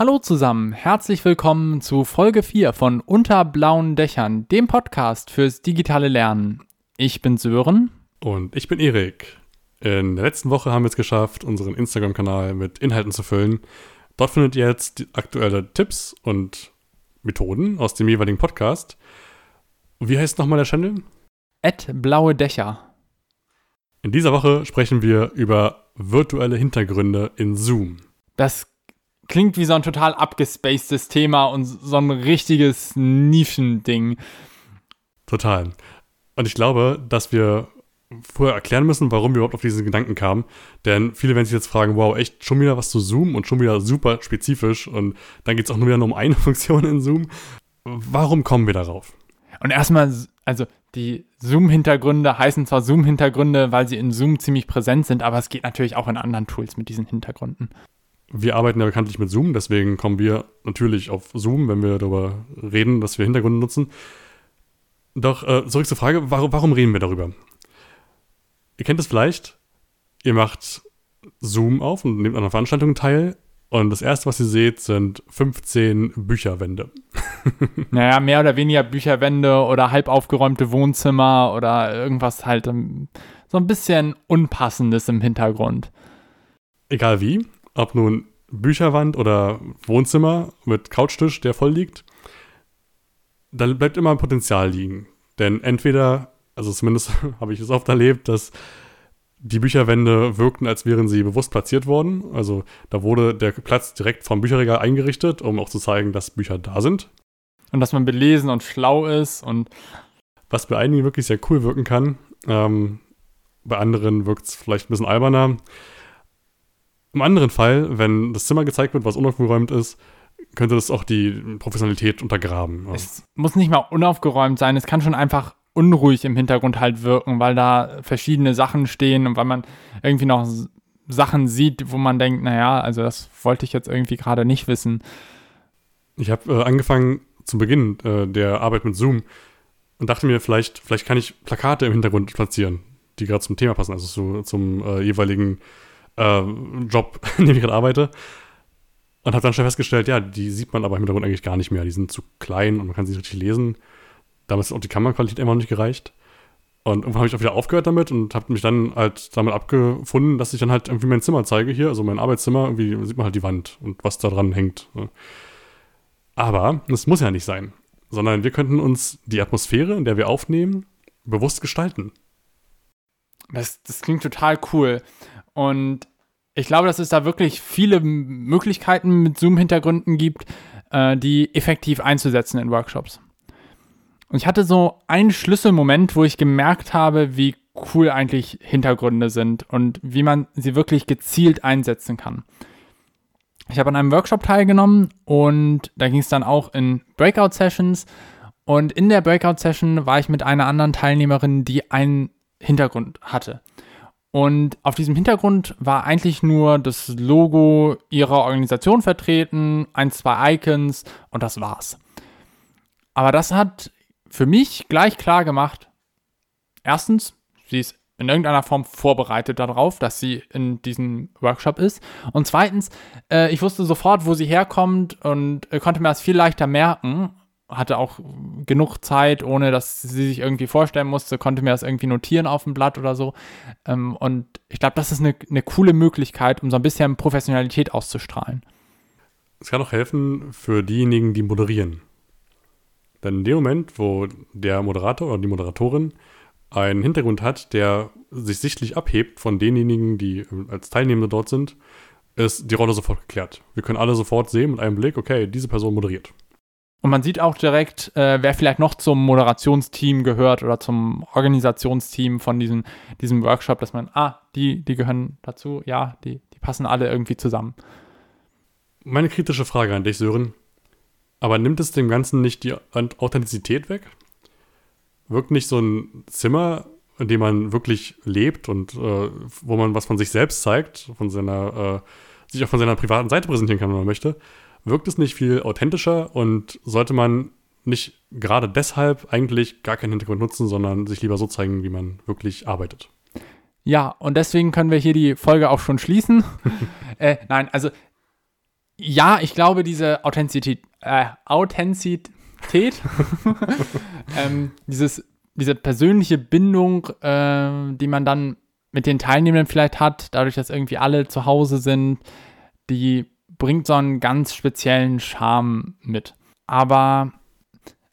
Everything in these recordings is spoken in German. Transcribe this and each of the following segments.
Hallo zusammen, herzlich willkommen zu Folge 4 von Unter blauen Dächern, dem Podcast fürs digitale Lernen. Ich bin Sören. Und ich bin Erik. In der letzten Woche haben wir es geschafft, unseren Instagram-Kanal mit Inhalten zu füllen. Dort findet ihr jetzt aktuelle Tipps und Methoden aus dem jeweiligen Podcast. Wie heißt nochmal der Channel? Ed blaue Dächer. In dieser Woche sprechen wir über virtuelle Hintergründe in Zoom. Das klingt wie so ein total abgespacedes Thema und so ein richtiges Nischending. Total. Und ich glaube, dass wir vorher erklären müssen, warum wir überhaupt auf diesen Gedanken kamen. Denn viele werden sich jetzt fragen, wow, echt schon wieder was zu Zoom und schon wieder super spezifisch und dann geht es auch nur wieder nur um eine Funktion in Zoom. Warum kommen wir darauf? Und erstmal, also die Zoom-Hintergründe heißen zwar Zoom-Hintergründe, weil sie in Zoom ziemlich präsent sind, aber es geht natürlich auch in anderen Tools mit diesen Hintergründen wir arbeiten ja bekanntlich mit Zoom, deswegen kommen wir natürlich auf Zoom, wenn wir darüber reden, dass wir Hintergründe nutzen. Doch äh, zurück zur Frage, warum, warum reden wir darüber? Ihr kennt es vielleicht, ihr macht Zoom auf und nehmt an einer Veranstaltung teil und das erste, was ihr seht, sind 15 Bücherwände. naja, mehr oder weniger Bücherwände oder halb aufgeräumte Wohnzimmer oder irgendwas halt um, so ein bisschen Unpassendes im Hintergrund. Egal wie, ob nun Bücherwand oder Wohnzimmer mit Couchtisch, der voll liegt, da bleibt immer ein Potenzial liegen. Denn entweder, also zumindest habe ich es oft erlebt, dass die Bücherwände wirkten, als wären sie bewusst platziert worden. Also da wurde der Platz direkt vom Bücherregal eingerichtet, um auch zu zeigen, dass Bücher da sind. Und dass man belesen und schlau ist und. Was bei einigen wirklich sehr cool wirken kann. Ähm, bei anderen wirkt es vielleicht ein bisschen alberner. Im anderen Fall, wenn das Zimmer gezeigt wird, was unaufgeräumt ist, könnte das auch die Professionalität untergraben. Es muss nicht mal unaufgeräumt sein, es kann schon einfach unruhig im Hintergrund halt wirken, weil da verschiedene Sachen stehen und weil man irgendwie noch Sachen sieht, wo man denkt, naja, also das wollte ich jetzt irgendwie gerade nicht wissen. Ich habe äh, angefangen zu Beginn äh, der Arbeit mit Zoom und dachte mir, vielleicht, vielleicht kann ich Plakate im Hintergrund platzieren, die gerade zum Thema passen, also zu, zum äh, jeweiligen äh, Job, in dem ich gerade arbeite. Und habe dann schon festgestellt, ja, die sieht man aber im Hintergrund eigentlich gar nicht mehr. Die sind zu klein und man kann sie nicht richtig lesen. Damals hat auch die Kameraqualität immer noch nicht gereicht. Und irgendwann habe ich auch wieder aufgehört damit und habe mich dann halt damit abgefunden, dass ich dann halt irgendwie mein Zimmer zeige hier, also mein Arbeitszimmer, irgendwie sieht man halt die Wand und was da dran hängt. Aber das muss ja nicht sein, sondern wir könnten uns die Atmosphäre, in der wir aufnehmen, bewusst gestalten. Das, das klingt total cool. Und ich glaube, dass es da wirklich viele Möglichkeiten mit Zoom-Hintergründen gibt, äh, die effektiv einzusetzen in Workshops. Und ich hatte so einen Schlüsselmoment, wo ich gemerkt habe, wie cool eigentlich Hintergründe sind und wie man sie wirklich gezielt einsetzen kann. Ich habe an einem Workshop teilgenommen und da ging es dann auch in Breakout-Sessions. Und in der Breakout-Session war ich mit einer anderen Teilnehmerin, die einen Hintergrund hatte. Und auf diesem Hintergrund war eigentlich nur das Logo ihrer Organisation vertreten, ein, zwei Icons und das war's. Aber das hat für mich gleich klar gemacht, erstens, sie ist in irgendeiner Form vorbereitet darauf, dass sie in diesem Workshop ist. Und zweitens, äh, ich wusste sofort, wo sie herkommt und äh, konnte mir das viel leichter merken hatte auch genug Zeit, ohne dass sie sich irgendwie vorstellen musste, konnte mir das irgendwie notieren auf dem Blatt oder so. Ähm, und ich glaube, das ist eine, eine coole Möglichkeit, um so ein bisschen Professionalität auszustrahlen. Es kann auch helfen für diejenigen, die moderieren. Denn in dem Moment, wo der Moderator oder die Moderatorin einen Hintergrund hat, der sich sichtlich abhebt von denjenigen, die als Teilnehmende dort sind, ist die Rolle sofort geklärt. Wir können alle sofort sehen mit einem Blick, okay, diese Person moderiert. Und man sieht auch direkt, äh, wer vielleicht noch zum Moderationsteam gehört oder zum Organisationsteam von diesem, diesem Workshop, dass man, ah, die, die gehören dazu, ja, die, die passen alle irgendwie zusammen. Meine kritische Frage an dich, Sören. Aber nimmt es dem Ganzen nicht die Authentizität weg? Wirkt nicht so ein Zimmer, in dem man wirklich lebt und äh, wo man was von sich selbst zeigt, von seiner, äh, sich auch von seiner privaten Seite präsentieren kann, wenn man möchte, wirkt es nicht viel authentischer und sollte man nicht gerade deshalb eigentlich gar keinen Hintergrund nutzen, sondern sich lieber so zeigen, wie man wirklich arbeitet. Ja, und deswegen können wir hier die Folge auch schon schließen. äh, nein, also ja, ich glaube, diese Authentizität, äh, Authentizität ähm, dieses, diese persönliche Bindung, äh, die man dann mit den Teilnehmenden vielleicht hat, dadurch, dass irgendwie alle zu Hause sind, die bringt so einen ganz speziellen Charme mit. Aber,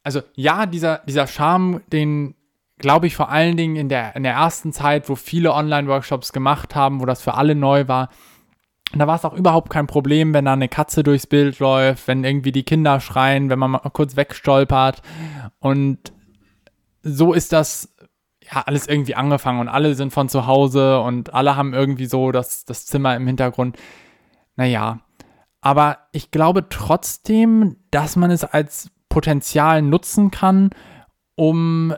also ja, dieser, dieser Charme, den glaube ich vor allen Dingen in der, in der ersten Zeit, wo viele Online-Workshops gemacht haben, wo das für alle neu war, und da war es auch überhaupt kein Problem, wenn da eine Katze durchs Bild läuft, wenn irgendwie die Kinder schreien, wenn man mal kurz wegstolpert. Und so ist das ja alles irgendwie angefangen und alle sind von zu Hause und alle haben irgendwie so das, das Zimmer im Hintergrund. Naja, aber ich glaube trotzdem, dass man es als Potenzial nutzen kann, um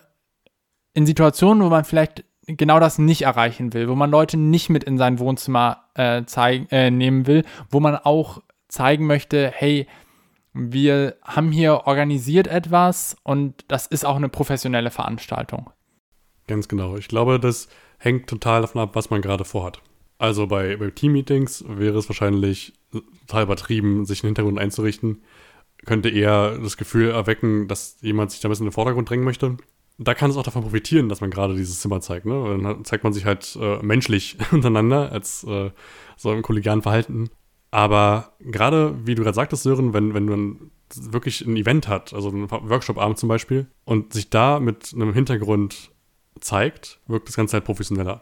in Situationen, wo man vielleicht genau das nicht erreichen will, wo man Leute nicht mit in sein Wohnzimmer äh, zeig, äh, nehmen will, wo man auch zeigen möchte, hey, wir haben hier organisiert etwas und das ist auch eine professionelle Veranstaltung. Ganz genau. Ich glaube, das hängt total davon ab, was man gerade vorhat. Also bei, bei Team-Meetings wäre es wahrscheinlich total übertrieben, sich einen Hintergrund einzurichten. Könnte eher das Gefühl erwecken, dass jemand sich da ein bisschen in den Vordergrund drängen möchte da kann es auch davon profitieren, dass man gerade dieses Zimmer zeigt. Ne? Dann zeigt man sich halt äh, menschlich untereinander als äh, so im kollegialen Verhalten. Aber gerade, wie du gerade sagtest, Sören, wenn, wenn man wirklich ein Event hat, also einen Workshop-Abend zum Beispiel, und sich da mit einem Hintergrund zeigt, wirkt das Ganze halt professioneller.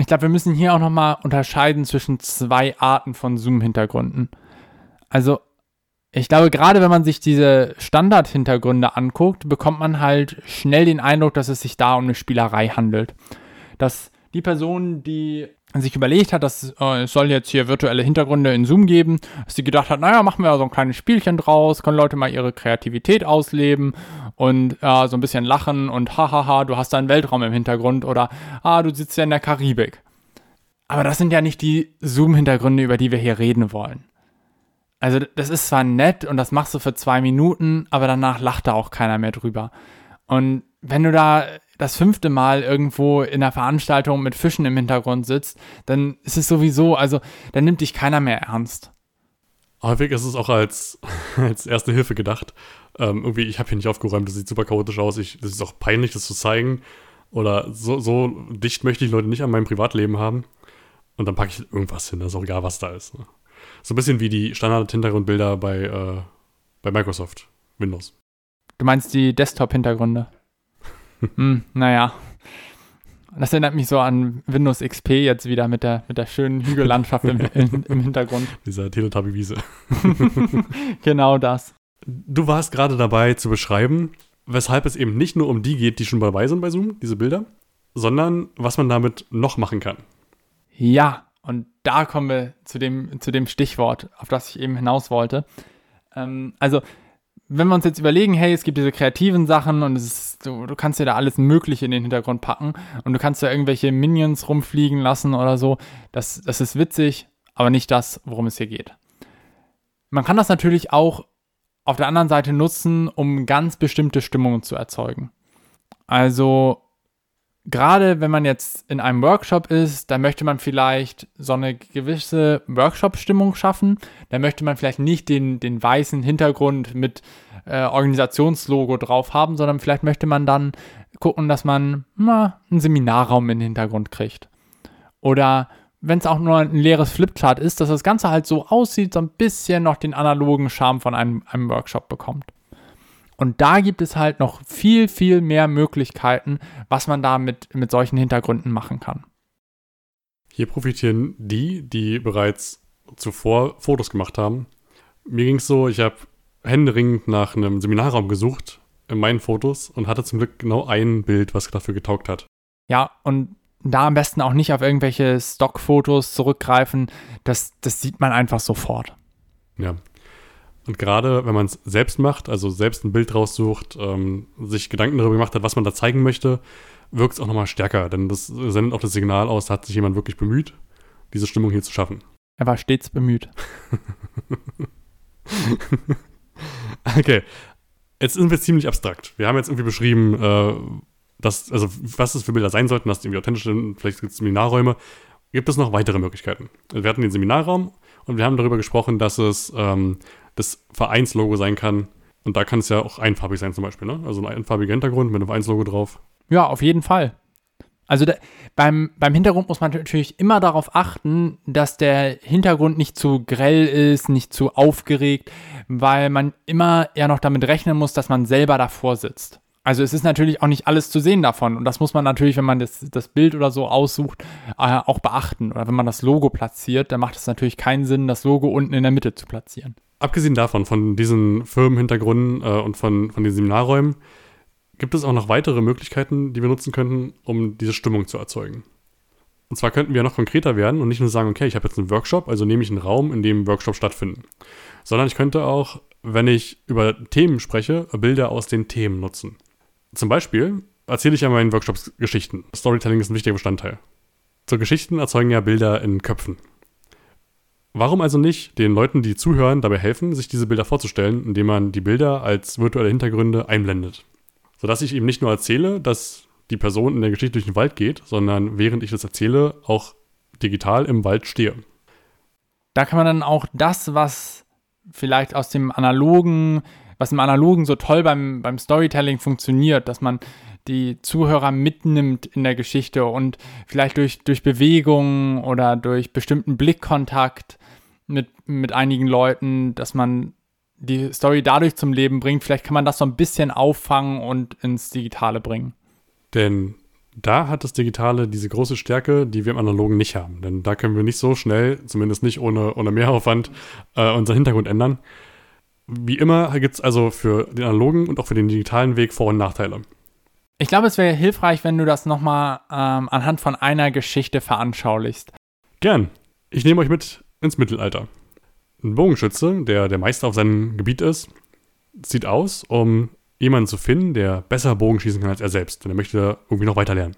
Ich glaube, wir müssen hier auch nochmal unterscheiden zwischen zwei Arten von Zoom-Hintergründen. Also ich glaube, gerade wenn man sich diese Standard-Hintergründe anguckt, bekommt man halt schnell den Eindruck, dass es sich da um eine Spielerei handelt. Dass die Person, die sich überlegt hat, dass äh, es soll jetzt hier virtuelle Hintergründe in Zoom geben, dass sie gedacht hat, naja, machen wir so ein kleines Spielchen draus, können Leute mal ihre Kreativität ausleben und äh, so ein bisschen lachen und hahaha, du hast da einen Weltraum im Hintergrund oder ah, du sitzt ja in der Karibik. Aber das sind ja nicht die Zoom-Hintergründe, über die wir hier reden wollen. Also das ist zwar nett und das machst du für zwei Minuten, aber danach lacht da auch keiner mehr drüber. Und wenn du da das fünfte Mal irgendwo in einer Veranstaltung mit Fischen im Hintergrund sitzt, dann ist es sowieso, also dann nimmt dich keiner mehr ernst. Häufig ist es auch als, als erste Hilfe gedacht. Ähm, irgendwie, ich habe hier nicht aufgeräumt, das sieht super chaotisch aus, ich, das ist auch peinlich, das zu zeigen. Oder so, so dicht möchte ich Leute nicht an meinem Privatleben haben. Und dann packe ich irgendwas hin, das ist auch egal, was da ist. Ne? So ein bisschen wie die Standard-Hintergrundbilder bei, äh, bei Microsoft Windows. Du meinst die Desktop-Hintergründe? Hm, naja. Das erinnert mich so an Windows XP jetzt wieder mit der, mit der schönen Hügellandschaft im, im, im Hintergrund. Dieser Teletubby-Wiese. genau das. Du warst gerade dabei zu beschreiben, weshalb es eben nicht nur um die geht, die schon dabei sind bei Zoom, diese Bilder, sondern was man damit noch machen kann. Ja, und da kommen wir zu dem, zu dem Stichwort, auf das ich eben hinaus wollte. Ähm, also, wenn wir uns jetzt überlegen, hey, es gibt diese kreativen Sachen und ist, du, du kannst dir da alles Mögliche in den Hintergrund packen und du kannst da irgendwelche Minions rumfliegen lassen oder so, das, das ist witzig, aber nicht das, worum es hier geht. Man kann das natürlich auch auf der anderen Seite nutzen, um ganz bestimmte Stimmungen zu erzeugen. Also gerade wenn man jetzt in einem Workshop ist, da möchte man vielleicht so eine gewisse Workshop-Stimmung schaffen. Da möchte man vielleicht nicht den, den weißen Hintergrund mit äh, Organisationslogo drauf haben, sondern vielleicht möchte man dann gucken, dass man na, einen Seminarraum in den Hintergrund kriegt. Oder wenn es auch nur ein leeres Flipchart ist, dass das Ganze halt so aussieht, so ein bisschen noch den analogen Charme von einem, einem Workshop bekommt. Und da gibt es halt noch viel, viel mehr Möglichkeiten, was man da mit, mit solchen Hintergründen machen kann. Hier profitieren die, die bereits zuvor Fotos gemacht haben. Mir ging es so, ich habe händeringend nach einem Seminarraum gesucht in meinen Fotos und hatte zum Glück genau ein Bild, was dafür getaugt hat. Ja, und da am besten auch nicht auf irgendwelche Stockfotos zurückgreifen. Das, das sieht man einfach sofort. Ja, und gerade wenn man es selbst macht, also selbst ein Bild raussucht, ähm, sich Gedanken darüber gemacht hat, was man da zeigen möchte, wirkt es auch nochmal stärker. Denn das sendet auch das Signal aus, da hat sich jemand wirklich bemüht, diese Stimmung hier zu schaffen. Er war stets bemüht. okay. Jetzt sind wir ziemlich abstrakt. Wir haben jetzt irgendwie beschrieben, äh, dass, also was es für Bilder sein sollten, dass die irgendwie authentisch sind, vielleicht gibt es Seminarräume. Gibt es noch weitere Möglichkeiten? Wir hatten den Seminarraum Und wir haben darüber gesprochen, dass es ähm, das Vereinslogo sein kann. Und da kann es ja auch einfarbig sein zum Beispiel. Ne? Also ein einfarbiger Hintergrund mit einem Vereinslogo drauf. Ja, auf jeden Fall. Also da, beim, beim Hintergrund muss man natürlich immer darauf achten, dass der Hintergrund nicht zu grell ist, nicht zu aufgeregt, weil man immer ja noch damit rechnen muss, dass man selber davor sitzt. Also es ist natürlich auch nicht alles zu sehen davon und das muss man natürlich, wenn man das, das Bild oder so aussucht, äh, auch beachten. Oder wenn man das Logo platziert, dann macht es natürlich keinen Sinn, das Logo unten in der Mitte zu platzieren. Abgesehen davon, von diesen Firmenhintergründen äh, und von, von den Seminarräumen, gibt es auch noch weitere Möglichkeiten, die wir nutzen könnten, um diese Stimmung zu erzeugen. Und zwar könnten wir noch konkreter werden und nicht nur sagen, okay, ich habe jetzt einen Workshop, also nehme ich einen Raum, in dem Workshops stattfinden. Sondern ich könnte auch, wenn ich über Themen spreche, Bilder aus den Themen nutzen. Zum Beispiel erzähle ich ja meinen Workshops Geschichten. Storytelling ist ein wichtiger Bestandteil. Zur Geschichten erzeugen ja Bilder in Köpfen. Warum also nicht den Leuten, die zuhören, dabei helfen, sich diese Bilder vorzustellen, indem man die Bilder als virtuelle Hintergründe einblendet? Sodass ich eben nicht nur erzähle, dass die Person in der Geschichte durch den Wald geht, sondern während ich das erzähle, auch digital im Wald stehe. Da kann man dann auch das, was vielleicht aus dem analogen, was im analogen so toll beim, beim Storytelling funktioniert, dass man die Zuhörer mitnimmt in der Geschichte und vielleicht durch, durch Bewegung oder durch bestimmten Blickkontakt mit, mit einigen Leuten, dass man die Story dadurch zum Leben bringt. Vielleicht kann man das so ein bisschen auffangen und ins Digitale bringen. Denn da hat das Digitale diese große Stärke, die wir im Analogen nicht haben. Denn da können wir nicht so schnell, zumindest nicht ohne, ohne Mehraufwand, äh, unseren Hintergrund ändern. Wie immer gibt es also für den analogen und auch für den digitalen Weg Vor- und Nachteile. Ich glaube, es wäre hilfreich, wenn du das nochmal ähm, anhand von einer Geschichte veranschaulichst. Gern. Ich nehme euch mit ins Mittelalter. Ein Bogenschütze, der der Meister auf seinem Gebiet ist, zieht aus, um jemanden zu finden, der besser Bogen schießen kann als er selbst, denn er möchte irgendwie noch weiter lernen.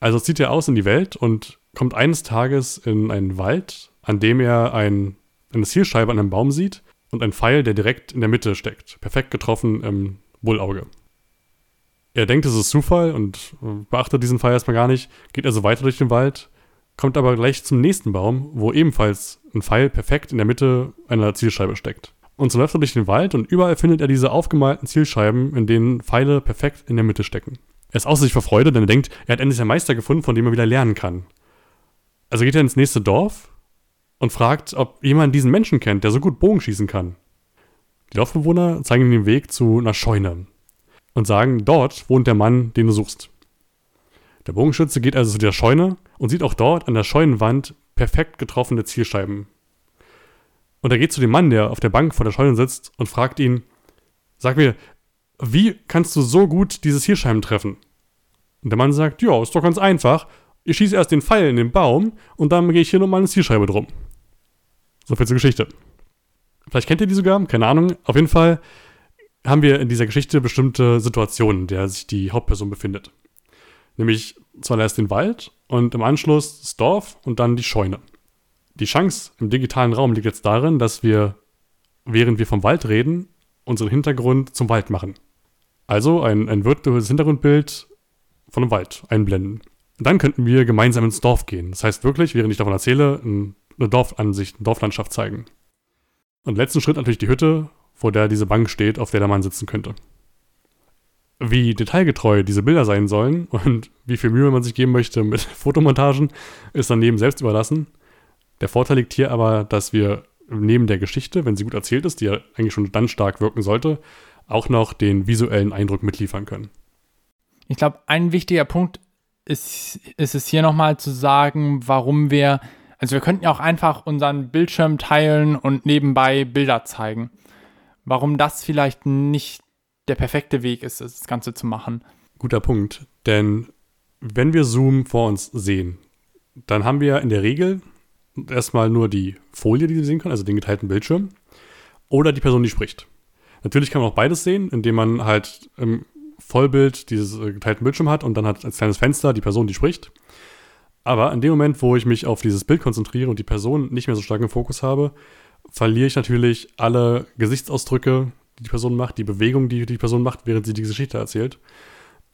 Also zieht er aus in die Welt und kommt eines Tages in einen Wald, an dem er ein, eine Zielscheibe an einem Baum sieht und einen Pfeil, der direkt in der Mitte steckt, perfekt getroffen im Bullauge. Er denkt, es ist Zufall und beachtet diesen Pfeil erstmal gar nicht, geht also weiter durch den Wald kommt aber gleich zum nächsten Baum, wo ebenfalls ein Pfeil perfekt in der Mitte einer Zielscheibe steckt. Und so läuft er durch den Wald und überall findet er diese aufgemalten Zielscheiben, in denen Pfeile perfekt in der Mitte stecken. Er ist außer sich vor Freude, denn er denkt, er hat endlich einen Meister gefunden, von dem er wieder lernen kann. Also geht er ins nächste Dorf und fragt, ob jemand diesen Menschen kennt, der so gut Bogen schießen kann. Die Dorfbewohner zeigen ihm den Weg zu einer Scheune und sagen, dort wohnt der Mann, den du suchst. Der Bogenschütze geht also zu der Scheune und sieht auch dort an der Scheunenwand perfekt getroffene Zielscheiben. Und er geht zu dem Mann, der auf der Bank vor der Scheune sitzt, und fragt ihn: Sag mir, wie kannst du so gut diese Zielscheiben treffen? Und der Mann sagt: Ja, ist doch ganz einfach. Ich schieße erst den Pfeil in den Baum und dann gehe ich hier nochmal eine Zielscheibe drum. So viel zur Geschichte. Vielleicht kennt ihr die sogar, keine Ahnung. Auf jeden Fall haben wir in dieser Geschichte bestimmte Situationen, in der sich die Hauptperson befindet. Nämlich zuallererst den Wald und im Anschluss das Dorf und dann die Scheune. Die Chance im digitalen Raum liegt jetzt darin, dass wir, während wir vom Wald reden, unseren Hintergrund zum Wald machen. Also ein, ein virtuelles Hintergrundbild von einem Wald einblenden. Und dann könnten wir gemeinsam ins Dorf gehen. Das heißt wirklich, während ich davon erzähle, eine Dorfansicht, eine Dorflandschaft zeigen. Und letzten Schritt natürlich die Hütte, vor der diese Bank steht, auf der der Mann sitzen könnte. Wie detailgetreu diese Bilder sein sollen und wie viel Mühe man sich geben möchte mit Fotomontagen, ist dann neben selbst überlassen. Der Vorteil liegt hier aber, dass wir neben der Geschichte, wenn sie gut erzählt ist, die ja eigentlich schon dann stark wirken sollte, auch noch den visuellen Eindruck mitliefern können. Ich glaube, ein wichtiger Punkt ist, ist es hier nochmal zu sagen, warum wir, also wir könnten ja auch einfach unseren Bildschirm teilen und nebenbei Bilder zeigen. Warum das vielleicht nicht der perfekte Weg ist, das Ganze zu machen. Guter Punkt, denn wenn wir Zoom vor uns sehen, dann haben wir in der Regel erstmal nur die Folie, die wir sehen können, also den geteilten Bildschirm, oder die Person, die spricht. Natürlich kann man auch beides sehen, indem man halt im Vollbild dieses äh, geteilten Bildschirm hat und dann hat als kleines Fenster die Person, die spricht. Aber in dem Moment, wo ich mich auf dieses Bild konzentriere und die Person nicht mehr so stark im Fokus habe, verliere ich natürlich alle Gesichtsausdrücke, die Person macht, die Bewegung, die die Person macht, während sie die Geschichte erzählt.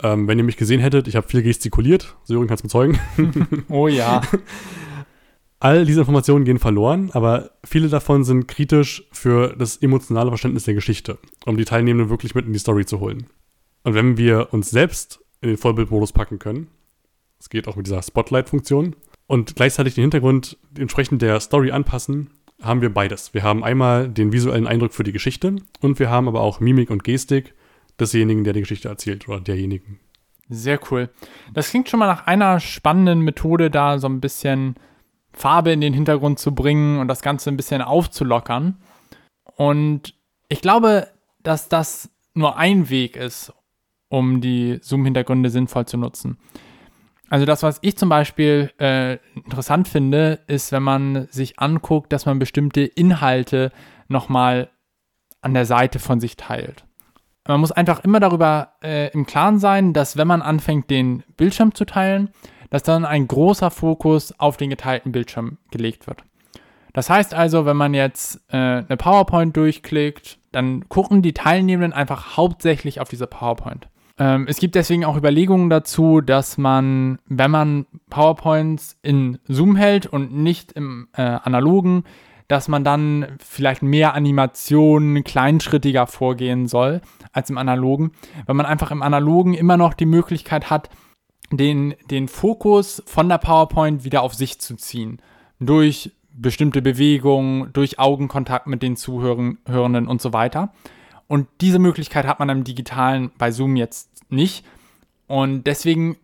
Ähm, wenn ihr mich gesehen hättet, ich habe viel gestikuliert. Sören kann es bezeugen. oh ja. All diese Informationen gehen verloren, aber viele davon sind kritisch für das emotionale Verständnis der Geschichte, um die Teilnehmenden wirklich mit in die Story zu holen. Und wenn wir uns selbst in den Vollbildmodus packen können, es geht auch mit dieser Spotlight-Funktion, und gleichzeitig den Hintergrund entsprechend der Story anpassen, haben wir beides. Wir haben einmal den visuellen Eindruck für die Geschichte und wir haben aber auch Mimik und Gestik desjenigen, der die Geschichte erzählt oder derjenigen. Sehr cool. Das klingt schon mal nach einer spannenden Methode, da so ein bisschen Farbe in den Hintergrund zu bringen und das Ganze ein bisschen aufzulockern. Und ich glaube, dass das nur ein Weg ist, um die Zoom-Hintergründe sinnvoll zu nutzen. Also das, was ich zum Beispiel äh, interessant finde, ist, wenn man sich anguckt, dass man bestimmte Inhalte nochmal an der Seite von sich teilt. Man muss einfach immer darüber äh, im Klaren sein, dass wenn man anfängt, den Bildschirm zu teilen, dass dann ein großer Fokus auf den geteilten Bildschirm gelegt wird. Das heißt also, wenn man jetzt äh, eine PowerPoint durchklickt, dann gucken die Teilnehmenden einfach hauptsächlich auf diese PowerPoint. Ähm, es gibt deswegen auch Überlegungen dazu, dass man, wenn man PowerPoints in Zoom hält und nicht im äh, analogen, dass man dann vielleicht mehr Animationen kleinschrittiger vorgehen soll als im analogen, weil man einfach im analogen immer noch die Möglichkeit hat, den, den Fokus von der PowerPoint wieder auf sich zu ziehen. Durch bestimmte Bewegungen, durch Augenkontakt mit den Zuhörenden und so weiter. Und diese Möglichkeit hat man im Digitalen bei Zoom jetzt nicht. Und deswegen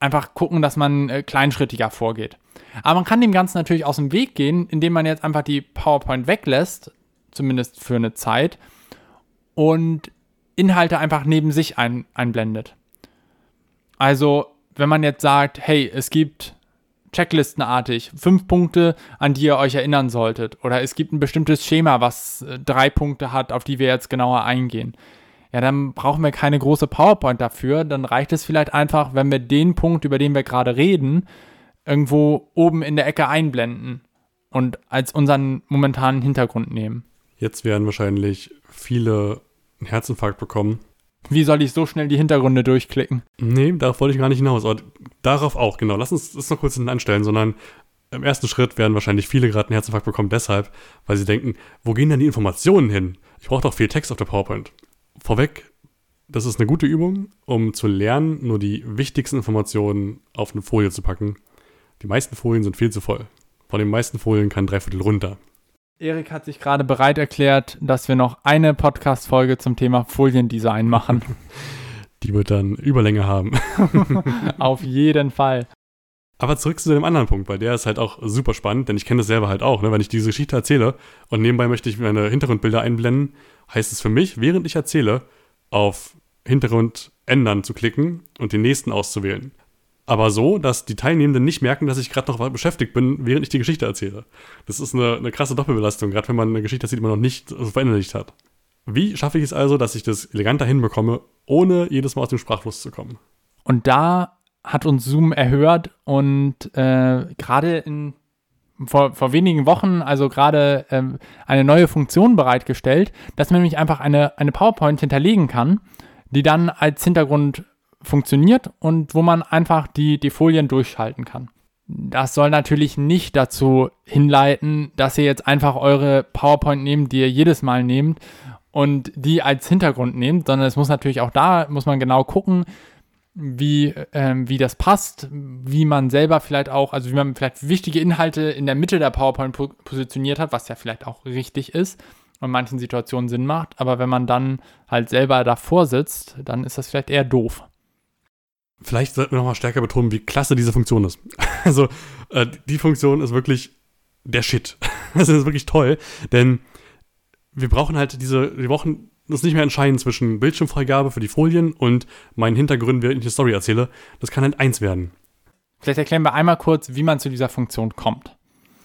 einfach gucken, dass man äh, kleinschrittiger vorgeht. Aber man kann dem Ganzen natürlich aus dem Weg gehen, indem man jetzt einfach die PowerPoint weglässt, zumindest für eine Zeit, und Inhalte einfach neben sich ein, einblendet. Also wenn man jetzt sagt, hey, es gibt checklistenartig fünf Punkte, an die ihr euch erinnern solltet, oder es gibt ein bestimmtes Schema, was äh, drei Punkte hat, auf die wir jetzt genauer eingehen, ja, dann brauchen wir keine große PowerPoint dafür. Dann reicht es vielleicht einfach, wenn wir den Punkt, über den wir gerade reden, irgendwo oben in der Ecke einblenden und als unseren momentanen Hintergrund nehmen. Jetzt werden wahrscheinlich viele einen Herzinfarkt bekommen, wie soll ich so schnell die Hintergründe durchklicken? Nee, darauf wollte ich gar nicht hinaus. Aber darauf auch, genau. Lass uns das noch kurz hinten anstellen, sondern im ersten Schritt werden wahrscheinlich viele gerade einen Herzinfarkt bekommen, deshalb, weil sie denken, wo gehen denn die Informationen hin? Ich brauche doch viel Text auf der PowerPoint. Vorweg, das ist eine gute Übung, um zu lernen, nur die wichtigsten Informationen auf eine Folie zu packen. Die meisten Folien sind viel zu voll. Von den meisten Folien kann drei Viertel runter. Erik hat sich gerade bereit erklärt, dass wir noch eine Podcast-Folge zum Thema Foliendesign machen. Die wird dann Überlänge haben. Auf jeden Fall. Aber zurück zu dem anderen Punkt, weil der ist halt auch super spannend, denn ich kenne das selber halt auch. Ne? Wenn ich diese Geschichte erzähle und nebenbei möchte ich meine Hintergrundbilder einblenden, heißt es für mich, während ich erzähle, auf Hintergrund ändern zu klicken und den nächsten auszuwählen aber so, dass die Teilnehmenden nicht merken, dass ich gerade noch beschäftigt bin, während ich die Geschichte erzähle. Das ist eine, eine krasse Doppelbelastung, gerade wenn man eine Geschichte erzählt, die man noch nicht so verinnerlicht hat. Wie schaffe ich es also, dass ich das eleganter hinbekomme, ohne jedes Mal aus dem Sprachfluss zu kommen? Und da hat uns Zoom erhört und äh, gerade vor, vor wenigen Wochen also gerade äh, eine neue Funktion bereitgestellt, dass man nämlich einfach eine, eine PowerPoint hinterlegen kann, die dann als Hintergrund funktioniert und wo man einfach die, die Folien durchschalten kann. Das soll natürlich nicht dazu hinleiten, dass ihr jetzt einfach eure PowerPoint nehmt, die ihr jedes Mal nehmt und die als Hintergrund nehmt, sondern es muss natürlich auch da, muss man genau gucken, wie, ähm, wie das passt, wie man selber vielleicht auch, also wie man vielleicht wichtige Inhalte in der Mitte der PowerPoint positioniert hat, was ja vielleicht auch richtig ist und manchen Situationen Sinn macht, aber wenn man dann halt selber davor sitzt, dann ist das vielleicht eher doof. Vielleicht sollten wir nochmal stärker betonen, wie klasse diese Funktion ist. Also, äh, die Funktion ist wirklich der Shit. Das ist wirklich toll, denn wir brauchen halt diese, wir brauchen das nicht mehr entscheiden zwischen Bildschirmfreigabe für die Folien und meinen Hintergründen, während ich eine Story erzähle. Das kann halt eins werden. Vielleicht erklären wir einmal kurz, wie man zu dieser Funktion kommt.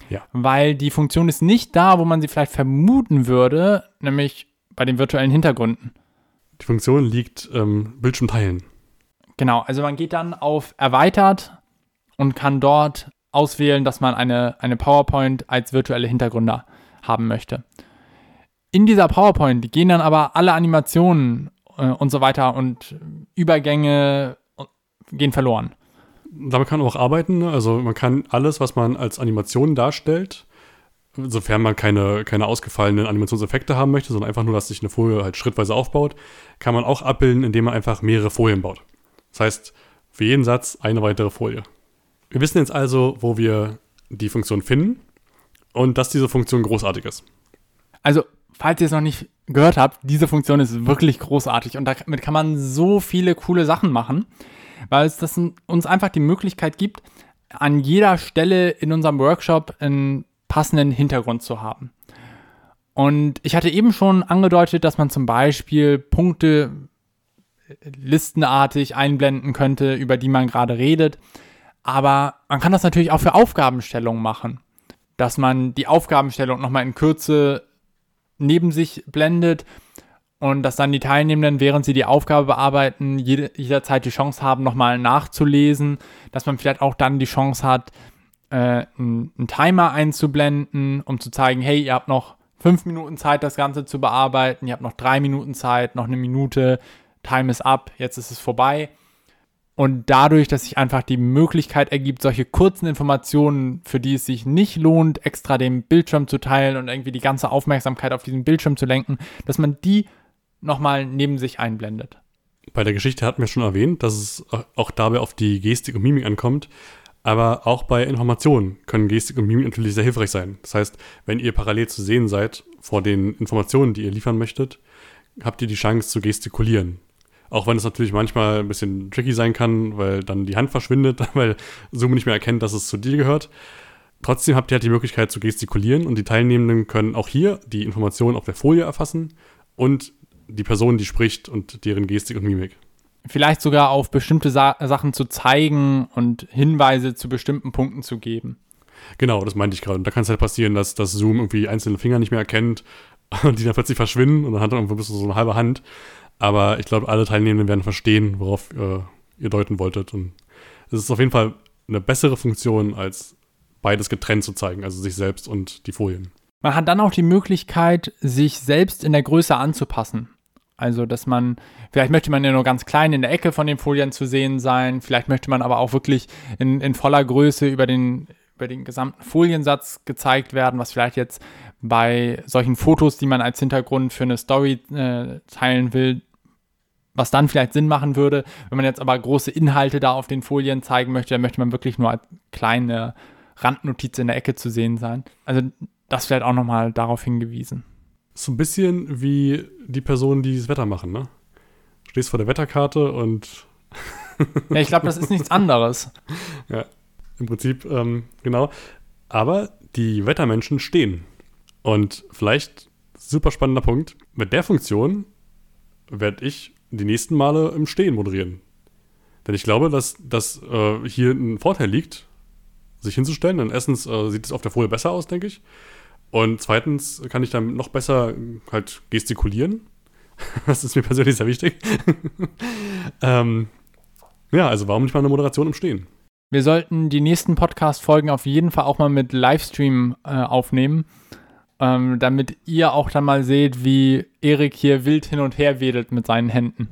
Ja. Weil die Funktion ist nicht da, wo man sie vielleicht vermuten würde, nämlich bei den virtuellen Hintergründen. Die Funktion liegt ähm, Bildschirm teilen. Genau, also man geht dann auf Erweitert und kann dort auswählen, dass man eine, eine PowerPoint als virtuelle Hintergründe haben möchte. In dieser PowerPoint gehen dann aber alle Animationen äh, und so weiter und Übergänge gehen verloren. damit kann man auch arbeiten. Ne? Also man kann alles, was man als Animation darstellt, sofern man keine, keine ausgefallenen Animationseffekte haben möchte, sondern einfach nur, dass sich eine Folie halt schrittweise aufbaut, kann man auch abbilden, indem man einfach mehrere Folien baut. Das heißt, für jeden Satz eine weitere Folie. Wir wissen jetzt also, wo wir die Funktion finden und dass diese Funktion großartig ist. Also, falls ihr es noch nicht gehört habt, diese Funktion ist wirklich großartig und damit kann man so viele coole Sachen machen, weil es das uns einfach die Möglichkeit gibt, an jeder Stelle in unserem Workshop einen passenden Hintergrund zu haben. Und ich hatte eben schon angedeutet, dass man zum Beispiel Punkte listenartig einblenden könnte, über die man gerade redet. Aber man kann das natürlich auch für Aufgabenstellungen machen, dass man die Aufgabenstellung nochmal in Kürze neben sich blendet und dass dann die Teilnehmenden, während sie die Aufgabe bearbeiten, jede, jederzeit die Chance haben, nochmal nachzulesen, dass man vielleicht auch dann die Chance hat, äh, einen, einen Timer einzublenden, um zu zeigen, hey, ihr habt noch fünf Minuten Zeit, das Ganze zu bearbeiten, ihr habt noch drei Minuten Zeit, noch eine Minute, Time is up, jetzt ist es vorbei. Und dadurch, dass sich einfach die Möglichkeit ergibt, solche kurzen Informationen, für die es sich nicht lohnt, extra den Bildschirm zu teilen und irgendwie die ganze Aufmerksamkeit auf diesen Bildschirm zu lenken, dass man die nochmal neben sich einblendet. Bei der Geschichte hatten wir schon erwähnt, dass es auch dabei auf die Gestik und Mimik ankommt. Aber auch bei Informationen können Gestik und Mimik natürlich sehr hilfreich sein. Das heißt, wenn ihr parallel zu sehen seid vor den Informationen, die ihr liefern möchtet, habt ihr die Chance zu gestikulieren. Auch wenn es natürlich manchmal ein bisschen tricky sein kann, weil dann die Hand verschwindet, weil Zoom nicht mehr erkennt, dass es zu dir gehört. Trotzdem habt ihr halt die Möglichkeit zu gestikulieren und die Teilnehmenden können auch hier die Informationen auf der Folie erfassen und die Person, die spricht und deren Gestik und Mimik. Vielleicht sogar auf bestimmte Sa Sachen zu zeigen und Hinweise zu bestimmten Punkten zu geben. Genau, das meinte ich gerade. Und da kann es halt passieren, dass das Zoom irgendwie einzelne Finger nicht mehr erkennt und die dann plötzlich verschwinden und dann hat er irgendwie so eine halbe Hand. Aber ich glaube, alle Teilnehmenden werden verstehen, worauf äh, ihr deuten wolltet. Und es ist auf jeden Fall eine bessere Funktion, als beides getrennt zu zeigen, also sich selbst und die Folien. Man hat dann auch die Möglichkeit, sich selbst in der Größe anzupassen. Also, dass man, vielleicht möchte man ja nur ganz klein in der Ecke von den Folien zu sehen sein, vielleicht möchte man aber auch wirklich in, in voller Größe über den, über den gesamten Foliensatz gezeigt werden, was vielleicht jetzt bei solchen Fotos, die man als Hintergrund für eine Story äh, teilen will, was dann vielleicht Sinn machen würde. Wenn man jetzt aber große Inhalte da auf den Folien zeigen möchte, dann möchte man wirklich nur als kleine Randnotiz in der Ecke zu sehen sein. Also das vielleicht auch nochmal darauf hingewiesen. So ein bisschen wie die Personen, die das Wetter machen, ne? Stehst vor der Wetterkarte und. ja, ich glaube, das ist nichts anderes. Ja, im Prinzip, ähm, genau. Aber die Wettermenschen stehen. Und vielleicht, super spannender Punkt, mit der Funktion werde ich die nächsten Male im Stehen moderieren. Denn ich glaube, dass, dass äh, hier ein Vorteil liegt, sich hinzustellen. Denn erstens äh, sieht es auf der Folie besser aus, denke ich. Und zweitens kann ich dann noch besser halt gestikulieren. Das ist mir persönlich sehr wichtig. ähm, ja, also warum nicht mal eine Moderation im Stehen? Wir sollten die nächsten Podcast-Folgen auf jeden Fall auch mal mit Livestream äh, aufnehmen ähm, damit ihr auch dann mal seht, wie Erik hier wild hin und her wedelt mit seinen Händen.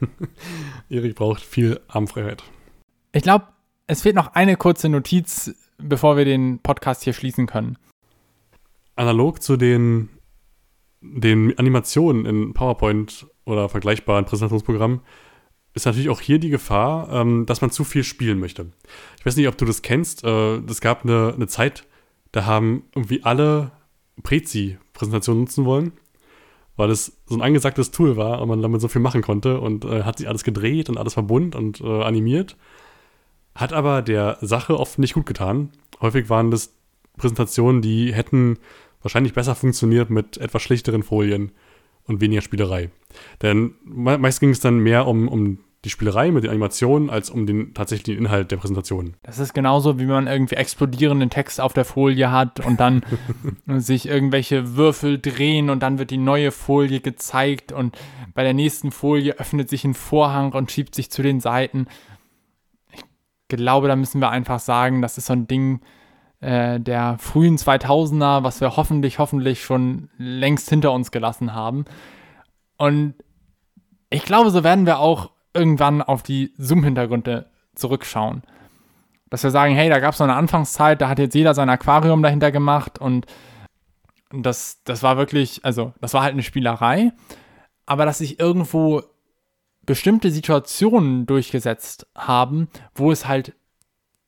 Erik braucht viel Armfreiheit. Ich glaube, es fehlt noch eine kurze Notiz, bevor wir den Podcast hier schließen können. Analog zu den, den Animationen in PowerPoint oder vergleichbaren Präsentationsprogrammen ist natürlich auch hier die Gefahr, ähm, dass man zu viel spielen möchte. Ich weiß nicht, ob du das kennst. Äh, es gab eine, eine Zeit, da haben irgendwie alle Prezi-Präsentationen nutzen wollen, weil es so ein angesagtes Tool war und man damit so viel machen konnte und äh, hat sich alles gedreht und alles verbunden und äh, animiert. Hat aber der Sache oft nicht gut getan. Häufig waren das Präsentationen, die hätten wahrscheinlich besser funktioniert mit etwas schlichteren Folien und weniger Spielerei. Denn meist ging es dann mehr um, um die Spielerei mit den Animationen als um den tatsächlichen Inhalt der Präsentation. Das ist genauso, wie man irgendwie explodierenden Text auf der Folie hat und dann sich irgendwelche Würfel drehen und dann wird die neue Folie gezeigt und bei der nächsten Folie öffnet sich ein Vorhang und schiebt sich zu den Seiten. Ich glaube, da müssen wir einfach sagen, das ist so ein Ding äh, der frühen 2000er, was wir hoffentlich, hoffentlich schon längst hinter uns gelassen haben. Und ich glaube, so werden wir auch irgendwann auf die Zoom-Hintergründe zurückschauen. Dass wir sagen, hey, da gab es noch eine Anfangszeit, da hat jetzt jeder sein Aquarium dahinter gemacht und das, das war wirklich, also das war halt eine Spielerei, aber dass sich irgendwo bestimmte Situationen durchgesetzt haben, wo es halt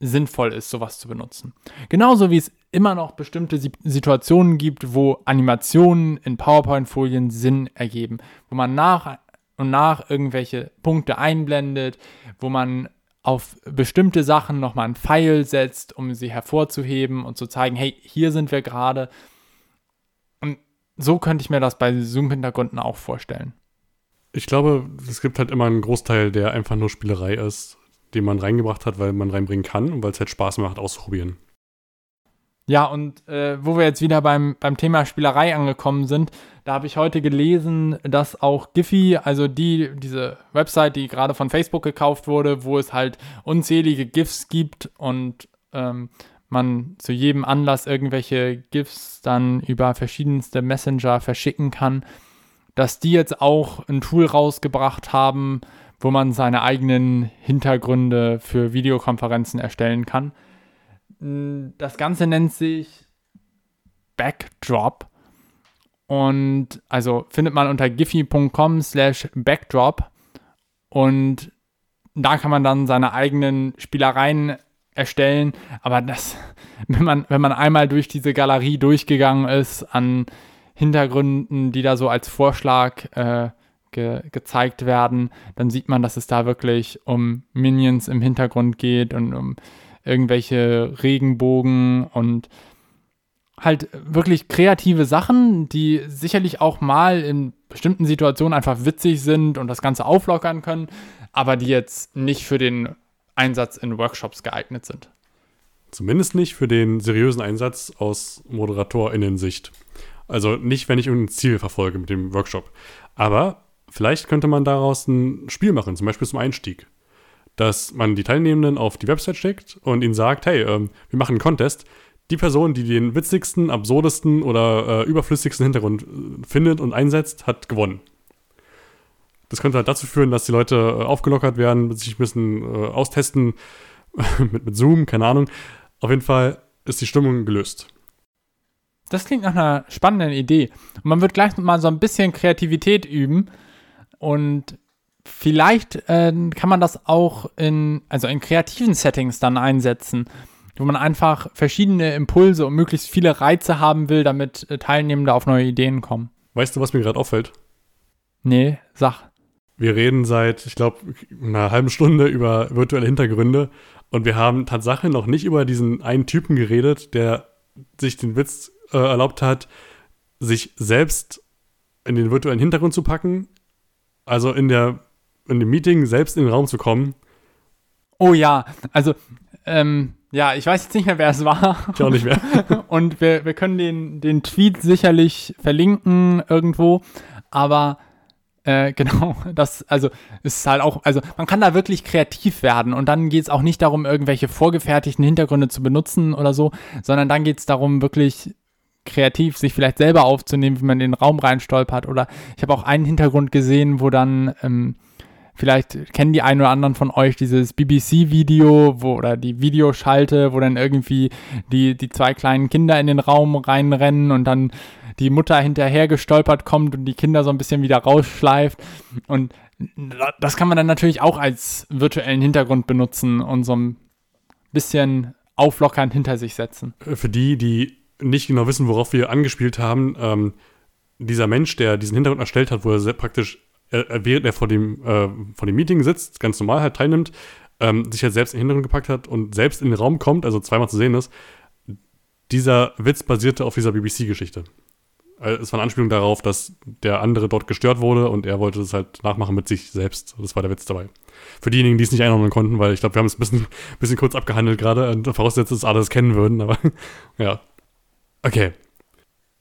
sinnvoll ist, sowas zu benutzen. Genauso wie es immer noch bestimmte Situationen gibt, wo Animationen in PowerPoint-Folien Sinn ergeben, wo man nach und nach irgendwelche Punkte einblendet, wo man auf bestimmte Sachen nochmal einen Pfeil setzt, um sie hervorzuheben und zu zeigen, hey, hier sind wir gerade. Und so könnte ich mir das bei Zoom-Hintergründen auch vorstellen. Ich glaube, es gibt halt immer einen Großteil, der einfach nur Spielerei ist, den man reingebracht hat, weil man reinbringen kann und weil es halt Spaß macht, auszuprobieren. Ja, und äh, wo wir jetzt wieder beim, beim Thema Spielerei angekommen sind, da habe ich heute gelesen, dass auch Giphy, also die, diese Website, die gerade von Facebook gekauft wurde, wo es halt unzählige GIFs gibt und ähm, man zu jedem Anlass irgendwelche GIFs dann über verschiedenste Messenger verschicken kann, dass die jetzt auch ein Tool rausgebracht haben, wo man seine eigenen Hintergründe für Videokonferenzen erstellen kann. Das Ganze nennt sich Backdrop. Und also findet man unter giphy.com slash backdrop. Und da kann man dann seine eigenen Spielereien erstellen. Aber das, wenn man, wenn man einmal durch diese Galerie durchgegangen ist an Hintergründen, die da so als Vorschlag äh, ge gezeigt werden, dann sieht man, dass es da wirklich um Minions im Hintergrund geht und um irgendwelche Regenbogen und halt wirklich kreative Sachen, die sicherlich auch mal in bestimmten Situationen einfach witzig sind und das Ganze auflockern können, aber die jetzt nicht für den Einsatz in Workshops geeignet sind. Zumindest nicht für den seriösen Einsatz aus ModeratorInnen-Sicht. Also nicht, wenn ich ein Ziel verfolge mit dem Workshop. Aber vielleicht könnte man daraus ein Spiel machen, zum Beispiel zum Einstieg. Dass man die Teilnehmenden auf die Website schickt und ihnen sagt, hey, ähm, wir machen einen Contest die Person, die den witzigsten, absurdesten oder äh, überflüssigsten Hintergrund äh, findet und einsetzt, hat gewonnen. Das könnte halt dazu führen, dass die Leute äh, aufgelockert werden, sich ein bisschen äh, austesten mit, mit Zoom, keine Ahnung. Auf jeden Fall ist die Stimmung gelöst. Das klingt nach einer spannenden Idee. Man wird gleich mal so ein bisschen Kreativität üben und vielleicht äh, kann man das auch in, also in kreativen Settings dann einsetzen wo man einfach verschiedene Impulse und möglichst viele Reize haben will, damit äh, Teilnehmende auf neue Ideen kommen. Weißt du, was mir gerade auffällt? Nee, sag. Wir reden seit, ich glaube, einer halben Stunde über virtuelle Hintergründe und wir haben tatsächlich noch nicht über diesen einen Typen geredet, der sich den Witz äh, erlaubt hat, sich selbst in den virtuellen Hintergrund zu packen, also in der in dem Meeting selbst in den Raum zu kommen. Oh ja, also ähm, ja, ich weiß jetzt nicht mehr, wer es war. Ich auch nicht mehr. Und wir, wir können den, den Tweet sicherlich verlinken irgendwo. Aber äh, genau, das, also ist halt auch, also man kann da wirklich kreativ werden und dann geht es auch nicht darum, irgendwelche vorgefertigten Hintergründe zu benutzen oder so, sondern dann geht es darum, wirklich kreativ sich vielleicht selber aufzunehmen, wie man in den Raum reinstolpert. Oder ich habe auch einen Hintergrund gesehen, wo dann ähm, Vielleicht kennen die einen oder anderen von euch dieses BBC-Video oder die Videoschalte, wo dann irgendwie die, die zwei kleinen Kinder in den Raum reinrennen und dann die Mutter hinterher gestolpert kommt und die Kinder so ein bisschen wieder rausschleift. Und das kann man dann natürlich auch als virtuellen Hintergrund benutzen und so ein bisschen auflockernd hinter sich setzen. Für die, die nicht genau wissen, worauf wir angespielt haben, ähm, dieser Mensch, der diesen Hintergrund erstellt hat, wo er praktisch er, während er vor dem, äh, vor dem Meeting sitzt, ganz normal halt teilnimmt, ähm, sich halt selbst in den Hintergrund gepackt hat und selbst in den Raum kommt, also zweimal zu sehen ist, dieser Witz basierte auf dieser BBC-Geschichte. Äh, es war eine Anspielung darauf, dass der andere dort gestört wurde und er wollte das halt nachmachen mit sich selbst. Das war der Witz dabei. Für diejenigen, die es nicht einordnen konnten, weil ich glaube, wir haben es ein bisschen, bisschen kurz abgehandelt gerade und voraussetzt, dass alle das kennen würden, aber ja. Okay.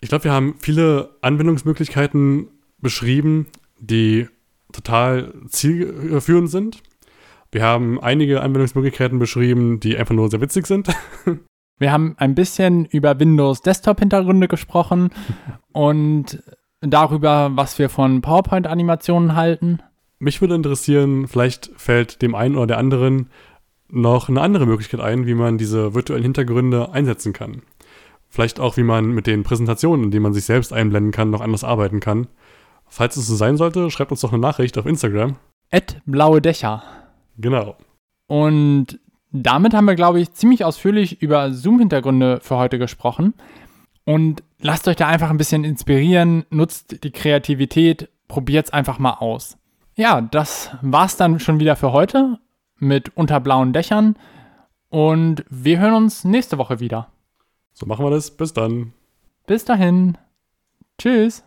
Ich glaube, wir haben viele Anwendungsmöglichkeiten beschrieben, die total zielführend sind. Wir haben einige Anwendungsmöglichkeiten beschrieben, die einfach nur sehr witzig sind. Wir haben ein bisschen über Windows Desktop-Hintergründe gesprochen und darüber, was wir von PowerPoint-Animationen halten. Mich würde interessieren, vielleicht fällt dem einen oder der anderen noch eine andere Möglichkeit ein, wie man diese virtuellen Hintergründe einsetzen kann. Vielleicht auch, wie man mit den Präsentationen, in denen man sich selbst einblenden kann, noch anders arbeiten kann. Falls es so sein sollte, schreibt uns doch eine Nachricht auf Instagram. Ed blaue Dächer. Genau. Und damit haben wir, glaube ich, ziemlich ausführlich über Zoom-Hintergründe für heute gesprochen. Und lasst euch da einfach ein bisschen inspirieren, nutzt die Kreativität, probiert es einfach mal aus. Ja, das war's dann schon wieder für heute mit Unter blauen Dächern. Und wir hören uns nächste Woche wieder. So machen wir das. Bis dann. Bis dahin. Tschüss.